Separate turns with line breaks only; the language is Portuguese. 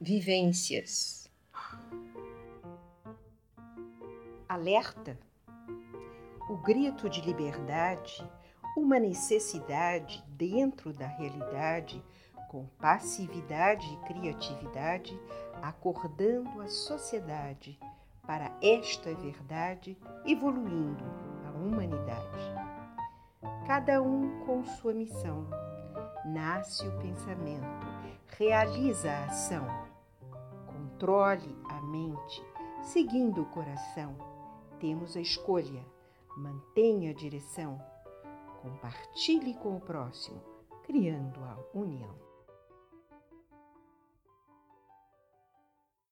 vivências.
Alerta! O grito de liberdade, uma necessidade dentro da realidade, com passividade e criatividade, acordando a sociedade para esta verdade, evoluindo a humanidade. Cada um com sua missão. Nasce o pensamento, realiza a ação. Controle a mente, seguindo o coração. Temos a escolha, mantenha a direção. Compartilhe com o próximo, criando a união.